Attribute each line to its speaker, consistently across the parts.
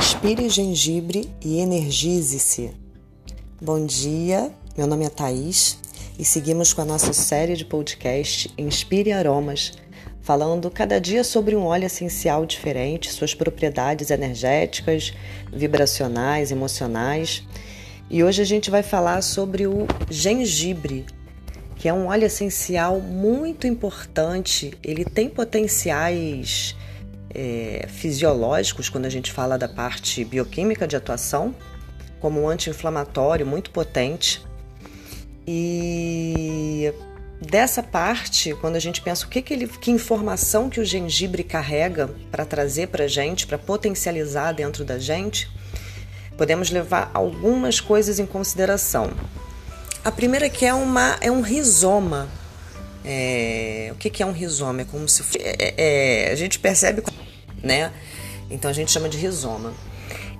Speaker 1: Inspire gengibre e energize-se. Bom dia, meu nome é Thaís e seguimos com a nossa série de podcast Inspire Aromas, falando cada dia sobre um óleo essencial diferente, suas propriedades energéticas, vibracionais, emocionais. E hoje a gente vai falar sobre o gengibre, que é um óleo essencial muito importante. Ele tem potenciais é, fisiológicos, quando a gente fala da parte bioquímica de atuação, como um anti-inflamatório muito potente. E dessa parte, quando a gente pensa o que, que, ele, que informação que o gengibre carrega para trazer para a gente, para potencializar dentro da gente, podemos levar algumas coisas em consideração. A primeira que é, uma, é um rizoma. É, o que, que é um rizoma? É como se é, é, a gente percebe né? Então a gente chama de rizoma.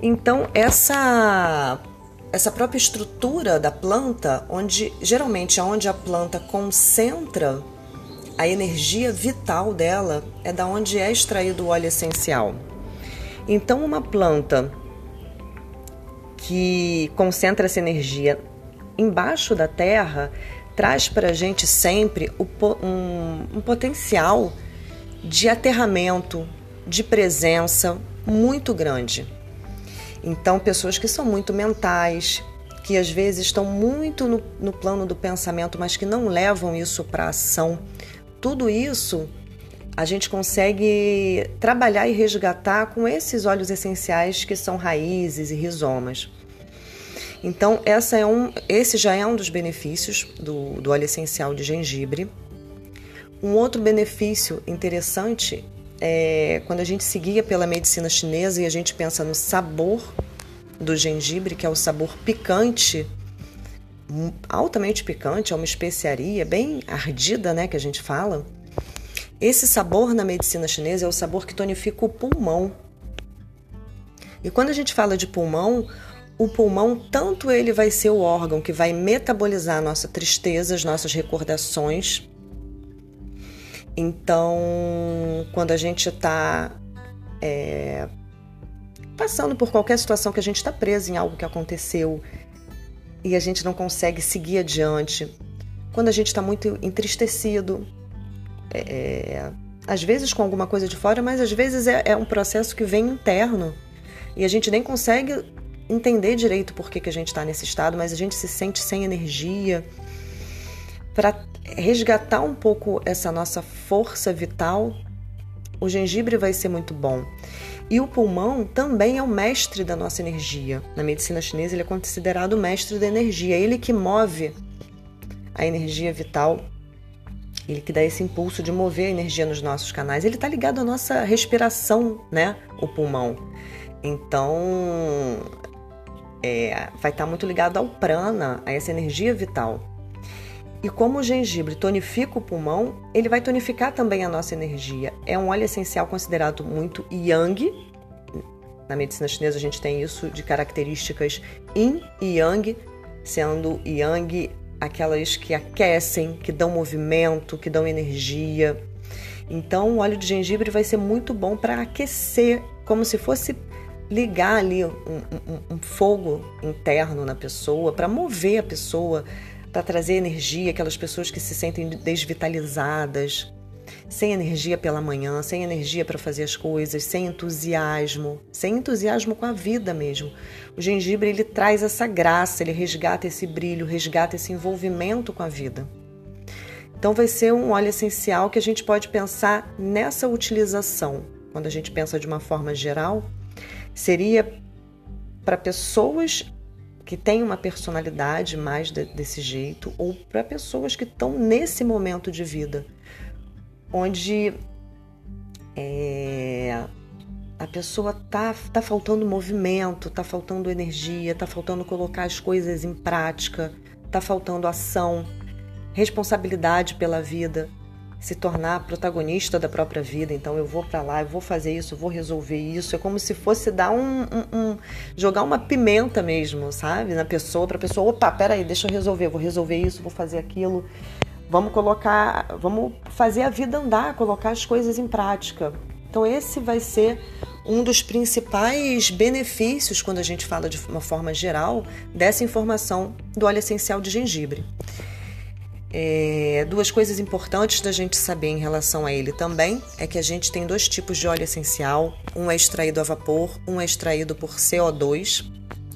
Speaker 1: Então essa essa própria estrutura da planta, onde geralmente onde a planta concentra a energia vital dela, é da onde é extraído o óleo essencial. Então uma planta que concentra essa energia embaixo da terra traz para a gente sempre um, um potencial de aterramento, de presença muito grande. Então, pessoas que são muito mentais, que às vezes estão muito no, no plano do pensamento, mas que não levam isso para ação, tudo isso a gente consegue trabalhar e resgatar com esses óleos essenciais que são raízes e rizomas. Então, essa é um, esse já é um dos benefícios do, do óleo essencial de gengibre. Um outro benefício interessante é, quando a gente seguia pela medicina chinesa e a gente pensa no sabor do gengibre, que é o sabor picante, altamente picante, é uma especiaria bem ardida, né, que a gente fala. Esse sabor na medicina chinesa é o sabor que tonifica o pulmão. E quando a gente fala de pulmão, o pulmão, tanto ele vai ser o órgão que vai metabolizar a nossa tristeza, as nossas recordações, então, quando a gente está é, passando por qualquer situação que a gente está preso em algo que aconteceu e a gente não consegue seguir adiante, quando a gente está muito entristecido, é, às vezes com alguma coisa de fora, mas às vezes é, é, um processo que vem interno e a gente nem consegue entender direito por que, que a gente está nesse estado, mas a gente se sente sem energia. Para resgatar um pouco essa nossa força vital, o gengibre vai ser muito bom. E o pulmão também é o mestre da nossa energia. Na medicina chinesa, ele é considerado o mestre da energia, ele que move a energia vital, ele que dá esse impulso de mover a energia nos nossos canais. Ele está ligado à nossa respiração, né? O pulmão. Então, é, vai estar tá muito ligado ao prana, a essa energia vital. E como o gengibre tonifica o pulmão, ele vai tonificar também a nossa energia. É um óleo essencial considerado muito yang. Na medicina chinesa a gente tem isso de características yin e yang, sendo yang aquelas que aquecem, que dão movimento, que dão energia. Então, o óleo de gengibre vai ser muito bom para aquecer, como se fosse ligar ali um, um, um fogo interno na pessoa, para mover a pessoa para trazer energia, aquelas pessoas que se sentem desvitalizadas, sem energia pela manhã, sem energia para fazer as coisas, sem entusiasmo, sem entusiasmo com a vida mesmo. O gengibre ele traz essa graça, ele resgata esse brilho, resgata esse envolvimento com a vida. Então vai ser um óleo essencial que a gente pode pensar nessa utilização. Quando a gente pensa de uma forma geral, seria para pessoas que têm uma personalidade mais de, desse jeito, ou para pessoas que estão nesse momento de vida, onde é, a pessoa tá, tá faltando movimento, tá faltando energia, tá faltando colocar as coisas em prática, tá faltando ação, responsabilidade pela vida se tornar protagonista da própria vida. Então eu vou para lá, eu vou fazer isso, eu vou resolver isso. É como se fosse dar um, um, um jogar uma pimenta mesmo, sabe, na pessoa, para pessoa, opa, peraí, deixa eu resolver, vou resolver isso, vou fazer aquilo. Vamos colocar, vamos fazer a vida andar, colocar as coisas em prática. Então esse vai ser um dos principais benefícios, quando a gente fala de uma forma geral, dessa informação do óleo essencial de gengibre. É, duas coisas importantes da gente saber em relação a ele também é que a gente tem dois tipos de óleo essencial: um é extraído a vapor, um é extraído por CO2,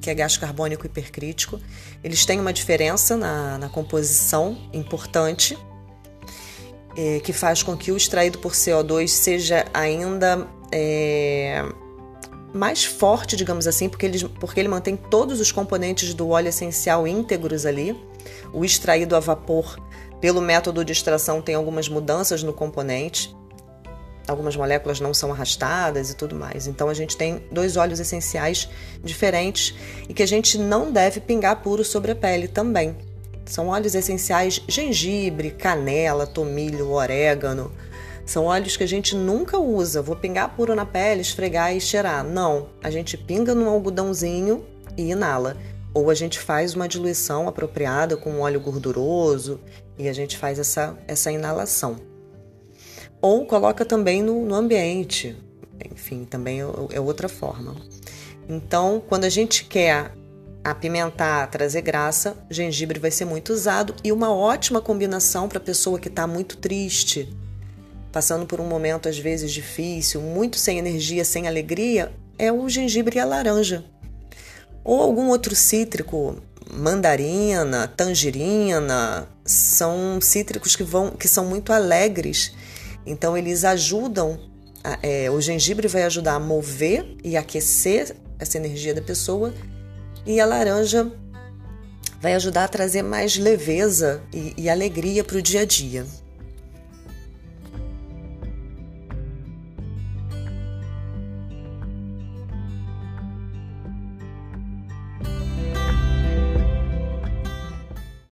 Speaker 1: que é gás carbônico hipercrítico. Eles têm uma diferença na, na composição importante, é, que faz com que o extraído por CO2 seja ainda é, mais forte, digamos assim, porque ele, porque ele mantém todos os componentes do óleo essencial íntegros ali. O extraído a vapor, pelo método de extração, tem algumas mudanças no componente. Algumas moléculas não são arrastadas e tudo mais. Então a gente tem dois óleos essenciais diferentes e que a gente não deve pingar puro sobre a pele também. São óleos essenciais gengibre, canela, tomilho, orégano. São óleos que a gente nunca usa. Vou pingar puro na pele, esfregar e cheirar. Não, a gente pinga num algodãozinho e inala. Ou a gente faz uma diluição apropriada com um óleo gorduroso e a gente faz essa, essa inalação. Ou coloca também no, no ambiente, enfim, também é, é outra forma. Então, quando a gente quer apimentar, trazer graça, gengibre vai ser muito usado e uma ótima combinação para pessoa que está muito triste, passando por um momento às vezes difícil, muito sem energia, sem alegria, é o gengibre e a laranja ou algum outro cítrico, mandarina, tangerina, são cítricos que vão que são muito alegres. Então eles ajudam, é, o gengibre vai ajudar a mover e aquecer essa energia da pessoa e a laranja vai ajudar a trazer mais leveza e, e alegria para o dia a dia.